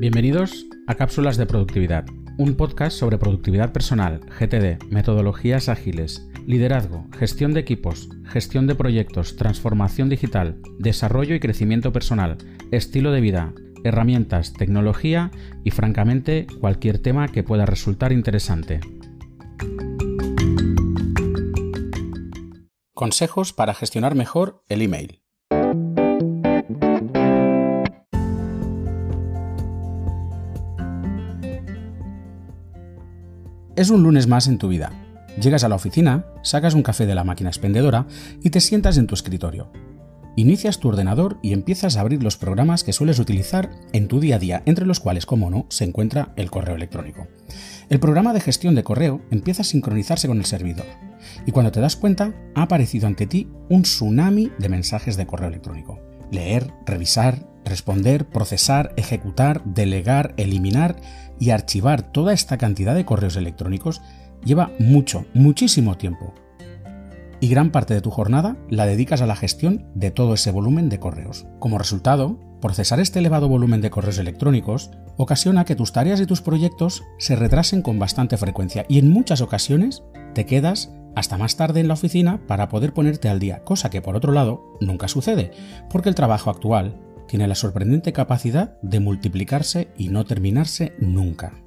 Bienvenidos a Cápsulas de Productividad, un podcast sobre productividad personal, GTD, metodologías ágiles, liderazgo, gestión de equipos, gestión de proyectos, transformación digital, desarrollo y crecimiento personal, estilo de vida, herramientas, tecnología y francamente cualquier tema que pueda resultar interesante. Consejos para gestionar mejor el email. Es un lunes más en tu vida. Llegas a la oficina, sacas un café de la máquina expendedora y te sientas en tu escritorio. Inicias tu ordenador y empiezas a abrir los programas que sueles utilizar en tu día a día, entre los cuales, como no, se encuentra el correo electrónico. El programa de gestión de correo empieza a sincronizarse con el servidor y cuando te das cuenta ha aparecido ante ti un tsunami de mensajes de correo electrónico. Leer, revisar, responder, procesar, ejecutar, delegar, eliminar y archivar toda esta cantidad de correos electrónicos lleva mucho, muchísimo tiempo. Y gran parte de tu jornada la dedicas a la gestión de todo ese volumen de correos. Como resultado, procesar este elevado volumen de correos electrónicos ocasiona que tus tareas y tus proyectos se retrasen con bastante frecuencia y en muchas ocasiones te quedas hasta más tarde en la oficina para poder ponerte al día, cosa que por otro lado nunca sucede, porque el trabajo actual tiene la sorprendente capacidad de multiplicarse y no terminarse nunca.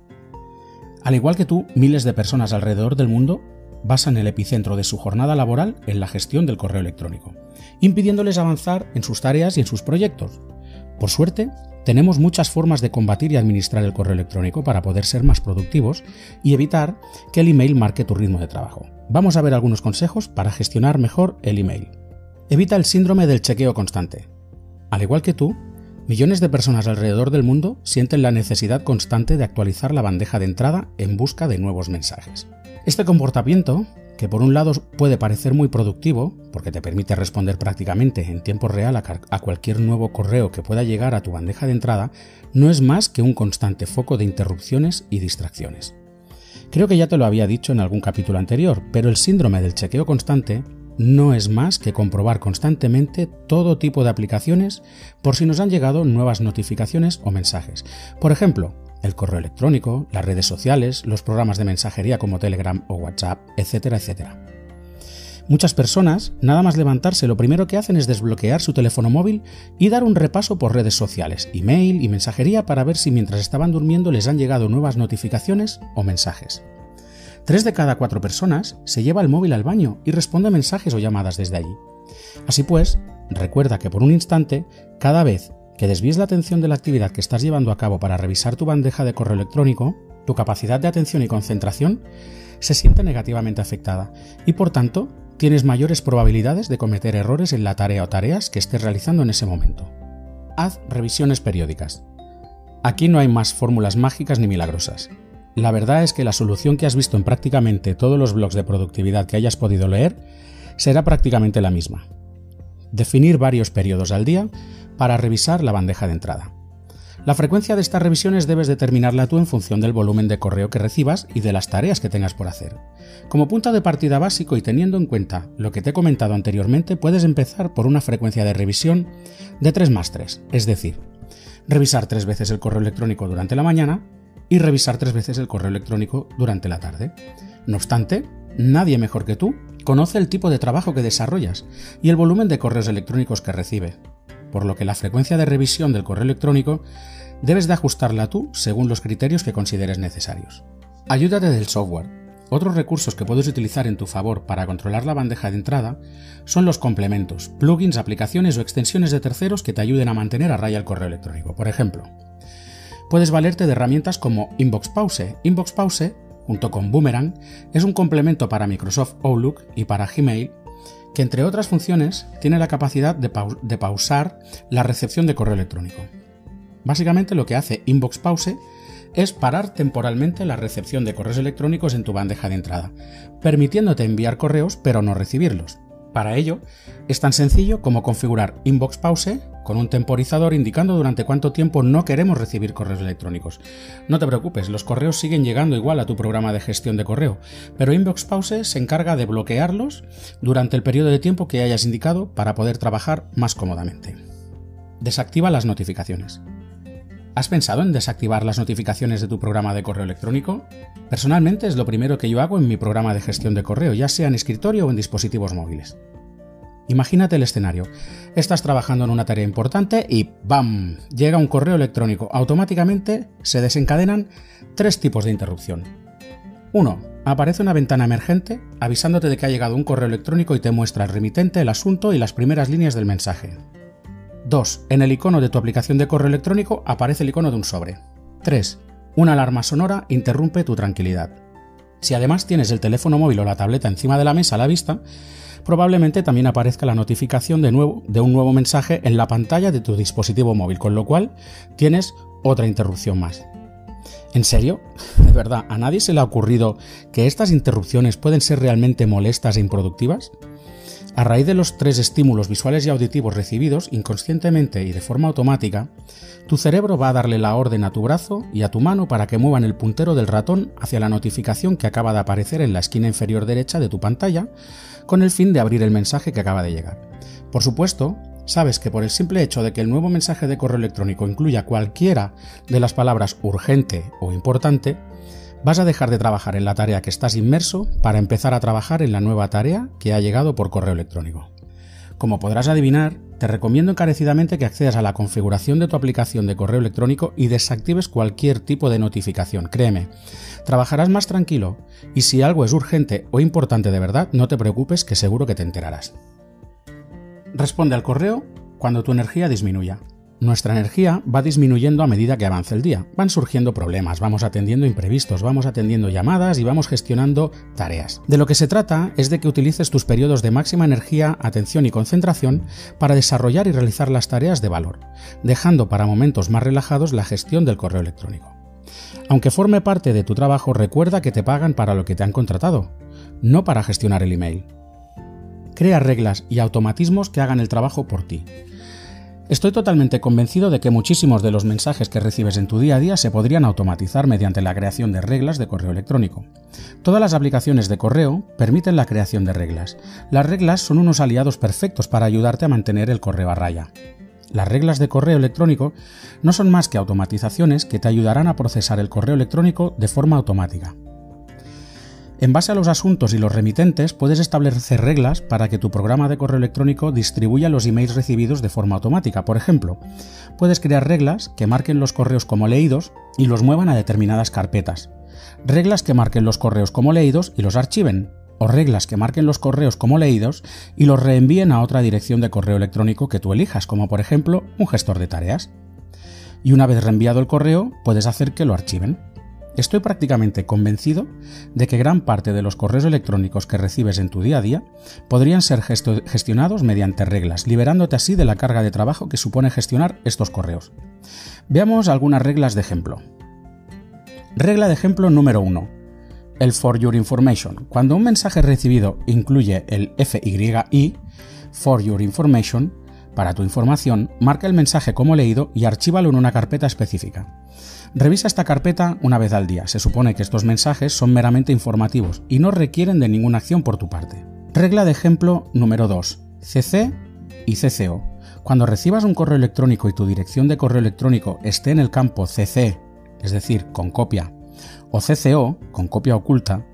Al igual que tú, miles de personas alrededor del mundo basan el epicentro de su jornada laboral en la gestión del correo electrónico, impidiéndoles avanzar en sus tareas y en sus proyectos. Por suerte, tenemos muchas formas de combatir y administrar el correo electrónico para poder ser más productivos y evitar que el email marque tu ritmo de trabajo. Vamos a ver algunos consejos para gestionar mejor el email. Evita el síndrome del chequeo constante. Al igual que tú, millones de personas alrededor del mundo sienten la necesidad constante de actualizar la bandeja de entrada en busca de nuevos mensajes. Este comportamiento que por un lado puede parecer muy productivo, porque te permite responder prácticamente en tiempo real a, cualquier nuevo correo que pueda llegar a tu bandeja de entrada, no es más que un constante foco de interrupciones y distracciones. Creo que ya te lo había dicho en algún capítulo anterior, pero el síndrome del chequeo constante no es más que comprobar constantemente todo tipo de aplicaciones por si nos han llegado nuevas notificaciones o mensajes. Por ejemplo, el correo electrónico, las redes sociales, los programas de mensajería como Telegram o WhatsApp, etcétera, etcétera. Muchas personas, nada más levantarse, lo primero que hacen es desbloquear su teléfono móvil y dar un repaso por redes sociales, email y mensajería para ver si mientras estaban durmiendo les han llegado nuevas notificaciones o mensajes. Tres de cada cuatro personas se lleva el móvil al baño y responde mensajes o llamadas desde allí. Así pues, recuerda que por un instante, cada vez que desvíes la atención de la actividad que estás llevando a cabo para revisar tu bandeja de correo electrónico, tu capacidad de atención y concentración se siente negativamente afectada y por tanto tienes mayores probabilidades de cometer errores en la tarea o tareas que estés realizando en ese momento. Haz revisiones periódicas. Aquí no hay más fórmulas mágicas ni milagrosas. La verdad es que la solución que has visto en prácticamente todos los blogs de productividad que hayas podido leer será prácticamente la misma. Definir varios periodos al día para revisar la bandeja de entrada. La frecuencia de estas revisiones debes determinarla tú en función del volumen de correo que recibas y de las tareas que tengas por hacer. Como punto de partida básico y teniendo en cuenta lo que te he comentado anteriormente, puedes empezar por una frecuencia de revisión de 3 más 3, es decir, revisar tres veces el correo electrónico durante la mañana y revisar tres veces el correo electrónico durante la tarde. No obstante, nadie mejor que tú conoce el tipo de trabajo que desarrollas y el volumen de correos electrónicos que recibe, por lo que la frecuencia de revisión del correo electrónico debes de ajustarla tú según los criterios que consideres necesarios. Ayúdate del software. Otros recursos que puedes utilizar en tu favor para controlar la bandeja de entrada son los complementos, plugins, aplicaciones o extensiones de terceros que te ayuden a mantener a raya el correo electrónico. Por ejemplo, puedes valerte de herramientas como Inbox Pause. Inbox Pause, junto con Boomerang, es un complemento para Microsoft Outlook y para Gmail que entre otras funciones tiene la capacidad de, pausar la recepción de correo electrónico. Básicamente lo que hace Inbox Pause es parar temporalmente la recepción de correos electrónicos en tu bandeja de entrada, permitiéndote enviar correos pero no recibirlos. Para ello, es tan sencillo como configurar Inbox Pause con un temporizador indicando durante cuánto tiempo no queremos recibir correos electrónicos. No te preocupes, los correos siguen llegando igual a tu programa de gestión de correo, pero Inbox Pause se encarga de bloquearlos durante el periodo de tiempo que hayas indicado para poder trabajar más cómodamente. Desactiva las notificaciones. ¿Has pensado en desactivar las notificaciones de tu programa de correo electrónico? Personalmente es lo primero que yo hago en mi programa de gestión de correo, ya sea en escritorio o en dispositivos móviles. Imagínate el escenario. Estás trabajando en una tarea importante y ¡bam! llega un correo electrónico. Automáticamente se desencadenan tres tipos de interrupción. 1. Aparece una ventana emergente avisándote de que ha llegado un correo electrónico y te muestra el remitente, el asunto y las primeras líneas del mensaje. 2. En el icono de tu aplicación de correo electrónico aparece el icono de un sobre. 3. Una alarma sonora interrumpe tu tranquilidad. Si además tienes el teléfono móvil o la tableta encima de la mesa a la vista, probablemente también aparezca la notificación de, nuevo, de un nuevo mensaje en la pantalla de tu dispositivo móvil, con lo cual tienes otra interrupción más. ¿En serio? ¿De verdad? ¿A nadie se le ha ocurrido que estas interrupciones pueden ser realmente molestas e improductivas? A raíz de los tres estímulos visuales y auditivos recibidos, inconscientemente y de forma automática, tu cerebro va a darle la orden a tu brazo y a tu mano para que muevan el puntero del ratón hacia la notificación que acaba de aparecer en la esquina inferior derecha de tu pantalla, con el fin de abrir el mensaje que acaba de llegar. Por supuesto, sabes que por el simple hecho de que el nuevo mensaje de correo electrónico incluya cualquiera de las palabras urgente o importante, Vas a dejar de trabajar en la tarea que estás inmerso para empezar a trabajar en la nueva tarea que ha llegado por correo electrónico. Como podrás adivinar, te recomiendo encarecidamente que accedas a la configuración de tu aplicación de correo electrónico y desactives cualquier tipo de notificación. Créeme, trabajarás más tranquilo y si algo es urgente o importante de verdad, no te preocupes que seguro que te enterarás. Responde al correo cuando tu energía disminuya. Nuestra energía va disminuyendo a medida que avanza el día. Van surgiendo problemas, vamos atendiendo imprevistos, vamos atendiendo llamadas y vamos gestionando tareas. De lo que se trata es de que utilices tus periodos de máxima energía, atención y concentración para desarrollar y realizar las tareas de valor, dejando para momentos más relajados la gestión del correo electrónico. Aunque forme parte de tu trabajo, recuerda que te pagan para lo que te han contratado, no para gestionar el email. Crea reglas y automatismos que hagan el trabajo por ti. Estoy totalmente convencido de que muchísimos de los mensajes que recibes en tu día a día se podrían automatizar mediante la creación de reglas de correo electrónico. Todas las aplicaciones de correo permiten la creación de reglas. Las reglas son unos aliados perfectos para ayudarte a mantener el correo a raya. Las reglas de correo electrónico no son más que automatizaciones que te ayudarán a procesar el correo electrónico de forma automática. En base a los asuntos y los remitentes, puedes establecer reglas para que tu programa de correo electrónico distribuya los emails recibidos de forma automática. Por ejemplo, puedes crear reglas que marquen los correos como leídos y los muevan a determinadas carpetas. Reglas que marquen los correos como leídos y los archiven. O reglas que marquen los correos como leídos y los reenvíen a otra dirección de correo electrónico que tú elijas, como por ejemplo un gestor de tareas. Y una vez reenviado el correo, puedes hacer que lo archiven. Estoy prácticamente convencido de que gran parte de los correos electrónicos que recibes en tu día a día podrían ser gestionados mediante reglas, liberándote así de la carga de trabajo que supone gestionar estos correos. Veamos algunas reglas de ejemplo. Regla de ejemplo número 1. El for your information. Cuando un mensaje recibido incluye el FYI, for your information, para tu información, marca el mensaje como leído y archívalo en una carpeta específica. Revisa esta carpeta una vez al día. Se supone que estos mensajes son meramente informativos y no requieren de ninguna acción por tu parte. Regla de ejemplo número 2. CC y CCO. Cuando recibas un correo electrónico y tu dirección de correo electrónico esté en el campo CC, es decir, con copia, o CCO, con copia oculta,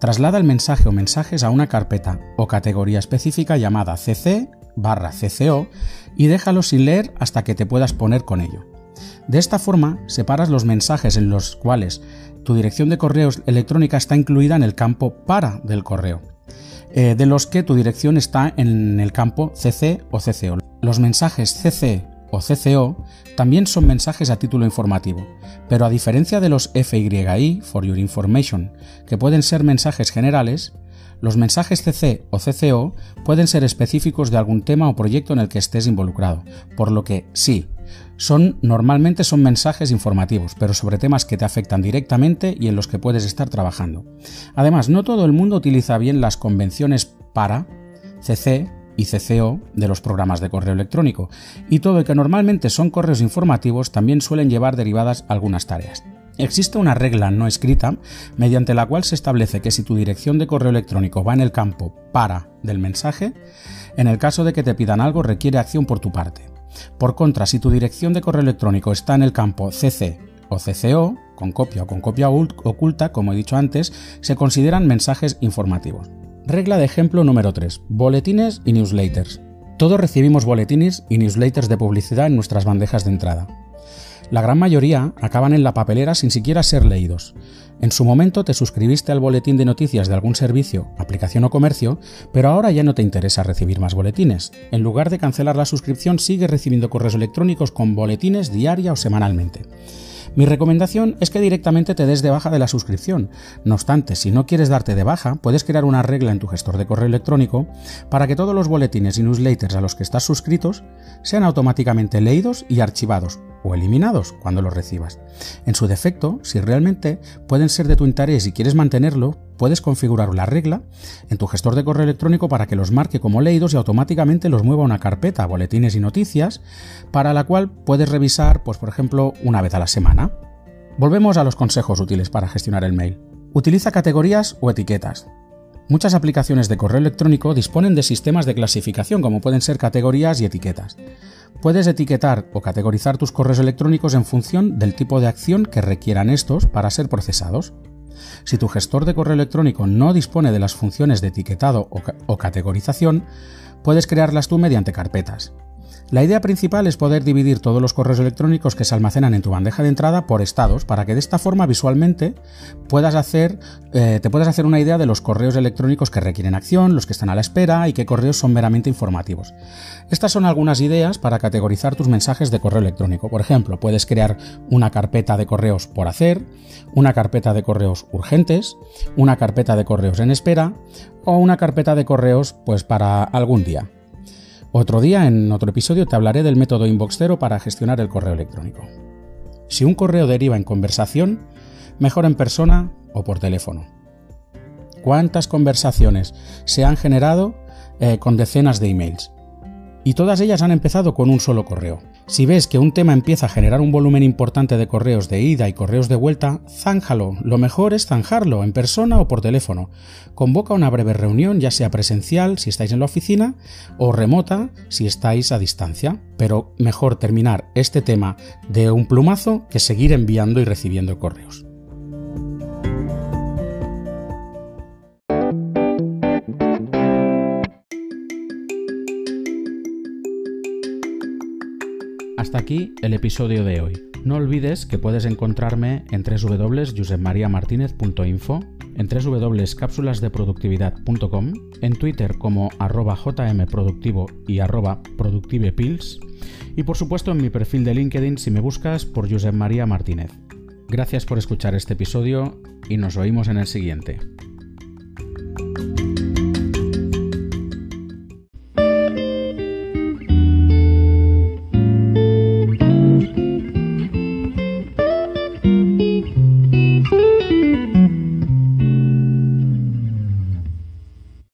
traslada el mensaje o mensajes a una carpeta o categoría específica llamada CC barra CCO y déjalo sin leer hasta que te puedas poner con ello. De esta forma, separas los mensajes en los cuales tu dirección de correo electrónica está incluida en el campo para del correo, eh, de los que tu dirección está en el campo CC o CCO. Los mensajes CC o CCO también son mensajes a título informativo, pero a diferencia de los FYI, for your information, que pueden ser mensajes generales, los mensajes CC o CCO pueden ser específicos de algún tema o proyecto en el que estés involucrado, por lo que sí, son normalmente son mensajes informativos, pero sobre temas que te afectan directamente y en los que puedes estar trabajando. Además, no todo el mundo utiliza bien las convenciones para CC y CCO de los programas de correo electrónico, y todo el que normalmente son correos informativos también suelen llevar derivadas algunas tareas. Existe una regla no escrita mediante la cual se establece que si tu dirección de correo electrónico va en el campo para del mensaje, en el caso de que te pidan algo requiere acción por tu parte. Por contra, si tu dirección de correo electrónico está en el campo CC o CCO, con copia o con copia oculta, como he dicho antes, se consideran mensajes informativos. Regla de ejemplo número 3. Boletines y newsletters. Todos recibimos boletines y newsletters de publicidad en nuestras bandejas de entrada. La gran mayoría acaban en la papelera sin siquiera ser leídos. En su momento te suscribiste al boletín de noticias de algún servicio, aplicación o comercio, pero ahora ya no te interesa recibir más boletines. En lugar de cancelar la suscripción, sigues recibiendo correos electrónicos con boletines diaria o semanalmente. Mi recomendación es que directamente te des de baja de la suscripción. No obstante, si no quieres darte de baja, puedes crear una regla en tu gestor de correo electrónico para que todos los boletines y newsletters a los que estás suscritos sean automáticamente leídos y archivados o eliminados cuando los recibas. En su defecto, si realmente pueden ser de tu interés y quieres mantenerlo, puedes configurar la regla en tu gestor de correo electrónico para que los marque como leídos y automáticamente los mueva a una carpeta, boletines y noticias, para la cual puedes revisar, pues por ejemplo, una vez a la semana. Volvemos a los consejos útiles para gestionar el mail. Utiliza categorías o etiquetas. Muchas aplicaciones de correo electrónico disponen de sistemas de clasificación como pueden ser categorías y etiquetas. Puedes etiquetar o categorizar tus correos electrónicos en función del tipo de acción que requieran estos para ser procesados. Si tu gestor de correo electrónico no dispone de las funciones de etiquetado o, categorización, puedes crearlas tú mediante carpetas. La idea principal es poder dividir todos los correos electrónicos que se almacenan en tu bandeja de entrada por estados, para que de esta forma visualmente puedas hacer, eh, te puedas hacer una idea de los correos electrónicos que requieren acción, los que están a la espera y qué correos son meramente informativos. Estas son algunas ideas para categorizar tus mensajes de correo electrónico. Por ejemplo, puedes crear una carpeta de correos por hacer, una carpeta de correos urgentes, una carpeta de correos en espera o una carpeta de correos pues para algún día. Otro día, en otro episodio, te hablaré del método Inbox para gestionar el correo electrónico. Si un correo deriva en conversación, mejor en persona o por teléfono. ¿Cuántas conversaciones se han generado eh, con decenas de emails? Y todas ellas han empezado con un solo correo. Si ves que un tema empieza a generar un volumen importante de correos de ida y correos de vuelta, zánjalo. Lo mejor es zanjarlo en persona o por teléfono. Convoca una breve reunión, ya sea presencial si estáis en la oficina o remota si estáis a distancia. Pero mejor terminar este tema de un plumazo que seguir enviando y recibiendo correos. Hasta aquí el episodio de hoy. No olvides que puedes encontrarme en www.josepmariamartinez.info, en www.cápsulasdeproductividad.com, en Twitter como arroba jmproductivo y arroba productivepills, y por supuesto en mi perfil de LinkedIn si me buscas por Josep María Martínez. Gracias por escuchar este episodio y nos oímos en el siguiente.